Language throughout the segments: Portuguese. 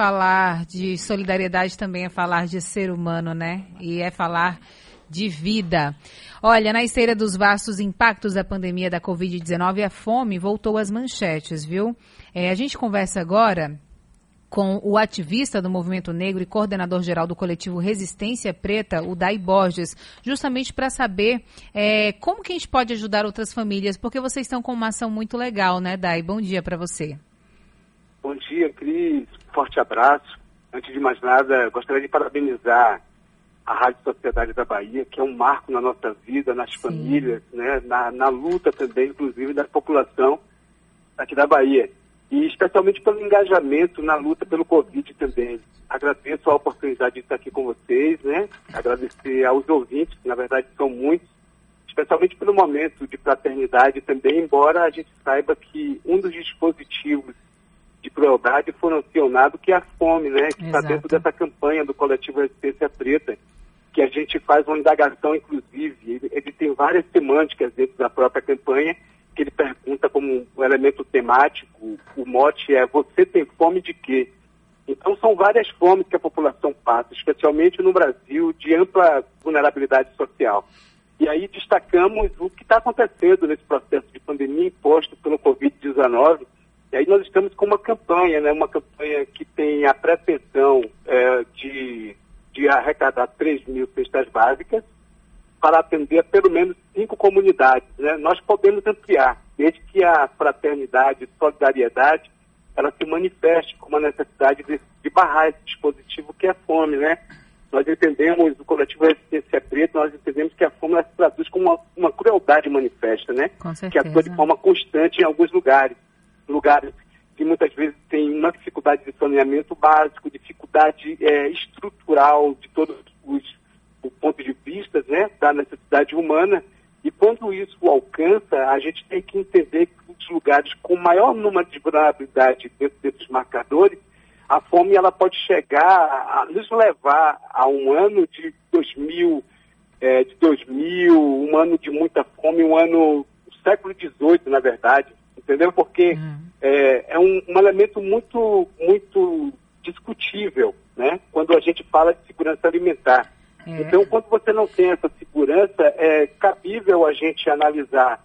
falar de solidariedade também é falar de ser humano, né? E é falar de vida. Olha, na esteira dos vastos impactos da pandemia da Covid-19, a fome voltou às manchetes, viu? É, a gente conversa agora com o ativista do Movimento Negro e coordenador geral do coletivo Resistência Preta, o Dai Borges, justamente para saber é, como que a gente pode ajudar outras famílias, porque vocês estão com uma ação muito legal, né, Dai? Bom dia para você. Bom dia, Cris. Forte abraço. Antes de mais nada, gostaria de parabenizar a Rádio Sociedade da Bahia, que é um marco na nossa vida, nas Sim. famílias, né, na, na luta também, inclusive, da população aqui da Bahia e especialmente pelo engajamento na luta pelo Covid também. Agradeço a oportunidade de estar aqui com vocês, né? Agradecer aos ouvintes, que na verdade são muitos, especialmente pelo momento de fraternidade também, embora a gente saiba que um dos dispositivos de crueldade foram acionado, que é a fome, né? Que está dentro dessa campanha do coletivo Resistência Preta, que a gente faz uma indagação, inclusive, ele, ele tem várias semânticas dentro da própria campanha, que ele pergunta como um elemento temático, o mote é você tem fome de quê? Então são várias fomes que a população passa, especialmente no Brasil, de ampla vulnerabilidade social. E aí destacamos o que está acontecendo nesse processo de pandemia imposto pelo Covid-19. E aí nós estamos com uma campanha, né, uma campanha que tem a pretensão é, de, de arrecadar 3 mil cestas básicas, para atender pelo menos cinco comunidades. Né? Nós podemos ampliar, desde que a fraternidade, solidariedade, ela se manifeste com uma necessidade de, de barrar esse dispositivo que é a fome, né? Nós entendemos, o coletivo Resistência Preta, nós entendemos que a fome se traduz como uma, uma crueldade manifesta, né? Que atua de forma constante em alguns lugares. Lugares que muitas vezes têm uma dificuldade de saneamento básico, dificuldade é, estrutural de todos os o ponto de vista né, da necessidade humana. E quando isso alcança, a gente tem que entender que os lugares com maior número de vulnerabilidade dentro desses marcadores, a fome ela pode chegar a nos levar a um ano de 2000, é, de 2000, um ano de muita fome, um ano do século XVIII, na verdade, entendeu? Porque uhum. é, é um, um elemento muito, muito discutível, né? Quando a gente fala de segurança alimentar. É. Então, quando você não tem essa segurança, é cabível a gente analisar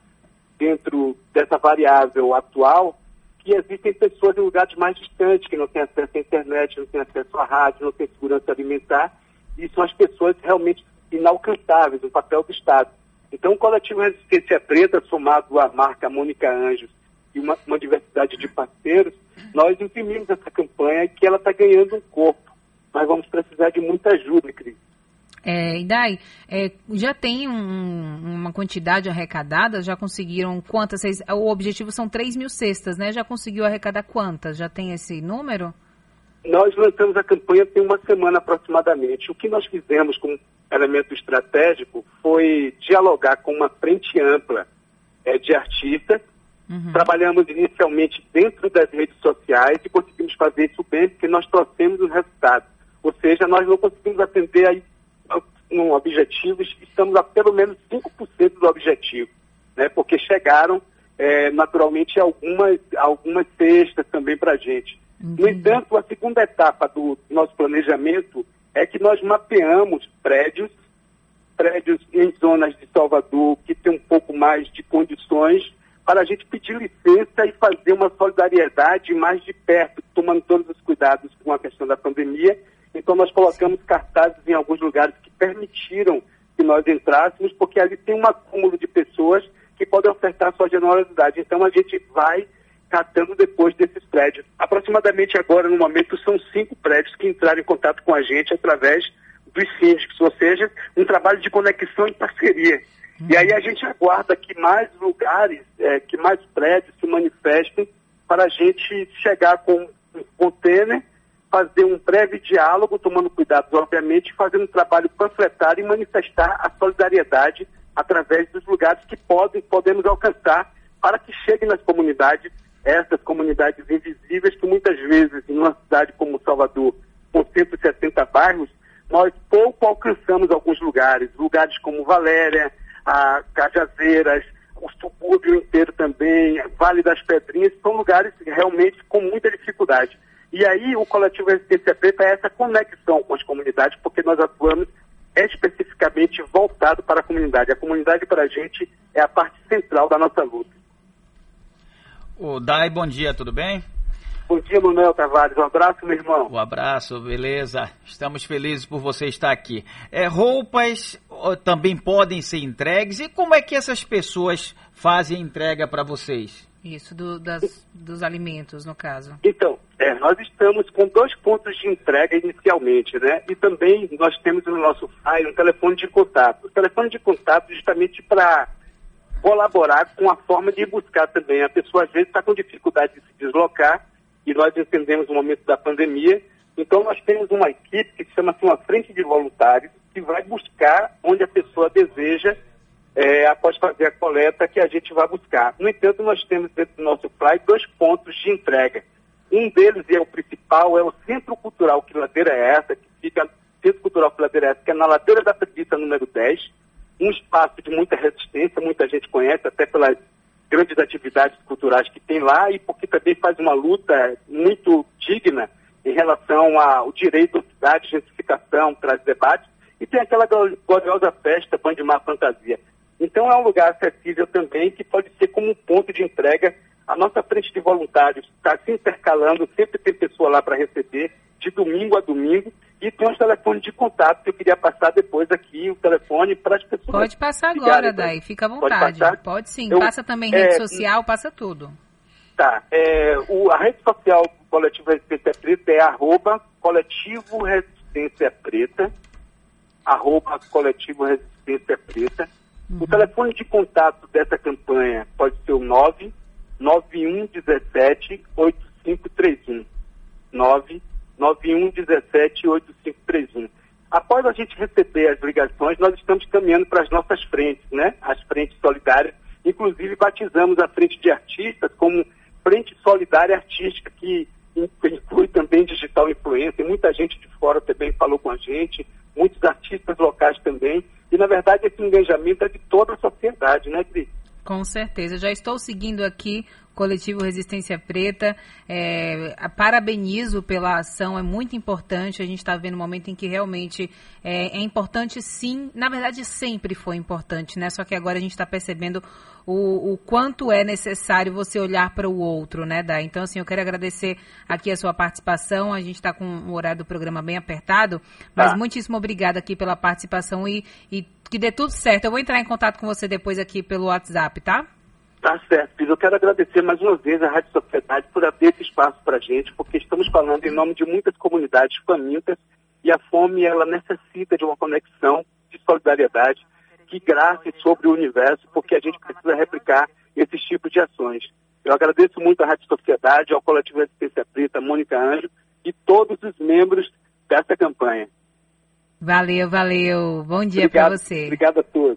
dentro dessa variável atual que existem pessoas em lugares mais distantes, que não têm acesso à internet, não têm acesso à rádio, não têm segurança alimentar, e são as pessoas realmente inalcançáveis, o papel do Estado. Então, o coletivo Resistência Preta, somado à marca Mônica Anjos e uma, uma diversidade de parceiros, nós imprimimos essa campanha que ela está ganhando um corpo. Mas vamos precisar de muita ajuda, Cris. É, Idai, é, já tem um, uma quantidade arrecadada? Já conseguiram quantas? Vocês, o objetivo são 3 mil cestas, né? Já conseguiu arrecadar quantas? Já tem esse número? Nós lançamos a campanha tem uma semana aproximadamente. O que nós fizemos como elemento estratégico foi dialogar com uma frente ampla é, de artistas. Uhum. Trabalhamos inicialmente dentro das redes sociais e conseguimos fazer isso bem porque nós trouxemos os resultados. Ou seja, nós não conseguimos atender aí um objetivo, estamos a pelo menos 5% do objetivo, né? porque chegaram é, naturalmente algumas, algumas cestas também para a gente. Uhum. No entanto, a segunda etapa do nosso planejamento é que nós mapeamos prédios, prédios em zonas de Salvador que tem um pouco mais de condições para a gente pedir licença e fazer uma solidariedade mais de perto, tomando todos os cuidados com a questão da pandemia então nós colocamos cartazes em alguns lugares que permitiram que nós entrássemos, porque ali tem um acúmulo de pessoas que podem ofertar sua generosidade. Então a gente vai catando depois desses prédios. Aproximadamente agora, no momento, são cinco prédios que entraram em contato com a gente através dos síndicos, ou seja, um trabalho de conexão e parceria. E aí a gente aguarda que mais lugares, é, que mais prédios se manifestem para a gente chegar com um container fazer um breve diálogo, tomando cuidado, obviamente, fazendo um trabalho panfletário e manifestar a solidariedade através dos lugares que podem, podemos alcançar para que cheguem nas comunidades, essas comunidades invisíveis que muitas vezes, em uma cidade como Salvador, com 170 bairros, nós pouco alcançamos alguns lugares, lugares como Valéria, a Cajazeiras, o subúrbio inteiro também, Vale das Pedrinhas, são lugares realmente com muita dificuldade. E aí o coletivo Resistência Preta é essa conexão com as comunidades, porque nós atuamos especificamente voltado para a comunidade. A comunidade para a gente é a parte central da nossa luta. O Dai, bom dia, tudo bem? Bom dia, Manuel Tavares. Um abraço, meu irmão. Um abraço, beleza. Estamos felizes por você estar aqui. É, roupas também podem ser entregues. E como é que essas pessoas fazem entrega para vocês? Isso, do, das, dos alimentos, no caso. Então, é, nós estamos com dois pontos de entrega inicialmente, né? E também nós temos no nosso file um telefone de contato. O telefone de contato justamente para colaborar com a forma de buscar também. A pessoa às vezes está com dificuldade de se deslocar e nós entendemos o momento da pandemia. Então nós temos uma equipe que se chama-se uma frente de voluntários que vai buscar pessoa deseja é, após fazer a coleta que a gente vai buscar. No entanto, nós temos dentro do nosso fly dois pontos de entrega. Um deles, e é o principal, é o Centro Cultural Quiladeira é essa, que fica, Centro Cultural Quiladeira é essa, que é na Ladeira da Preguiça, número 10, um espaço de muita resistência, muita gente conhece, até pelas grandes atividades culturais que tem lá, e porque também faz uma luta muito digna em relação ao direito à cidade, gentrificação, traz debates, e tem aquela gloriosa festa Bandimar Fantasia. Então é um lugar acessível também que pode ser como um ponto de entrega. A nossa frente de voluntários está se intercalando, sempre tem pessoa lá para receber, de domingo a domingo, e tem os telefones de contato que eu queria passar depois aqui, o telefone para as pessoas. Pode passar agora, Dai, fica à vontade. Pode, Pode sim, eu, passa também rede é, social, passa tudo. Tá, é, o, a rede social do Coletivo Resistência Preta é arroba Coletivo Resistência Preta, arroba Coletivo Resistência Preta. Uhum. O telefone de contato dessa campanha pode ser o 99117 8531. 99117 8531. Após a gente receber as ligações, nós estamos caminhando para as nossas frentes, né? As frentes solidárias. Inclusive, batizamos a frente de artistas como Frente Solidária Artística, que inclui também digital influência. Muita gente de fora também falou com a gente, muitos artistas locais também. E, na verdade, esse engajamento é de toda a sociedade, né, Cris? Com certeza. Já estou seguindo aqui Coletivo Resistência Preta. É, parabenizo pela ação, é muito importante. A gente está vendo um momento em que realmente é, é, importante, sim. Na verdade, sempre foi importante, né? Só que agora a gente está percebendo o, o, quanto é necessário você olhar para o outro, né, Dai? Então, assim, eu quero agradecer aqui a sua participação. A gente está com o horário do programa bem apertado, mas ah. muitíssimo obrigada aqui pela participação e, e que dê tudo certo. Eu vou entrar em contato com você depois aqui pelo WhatsApp, tá? Tá certo, Eu quero agradecer mais uma vez à Rádio Sociedade por abrir esse espaço para a gente, porque estamos falando em nome de muitas comunidades famintas e a fome ela necessita de uma conexão de solidariedade que grace sobre o universo, porque a gente precisa replicar esses tipos de ações. Eu agradeço muito à Rádio Sociedade, ao Coletivo Resistência Preta, Mônica Anjo e todos os membros dessa campanha. Valeu, valeu. Bom dia para você. Obrigado a todos.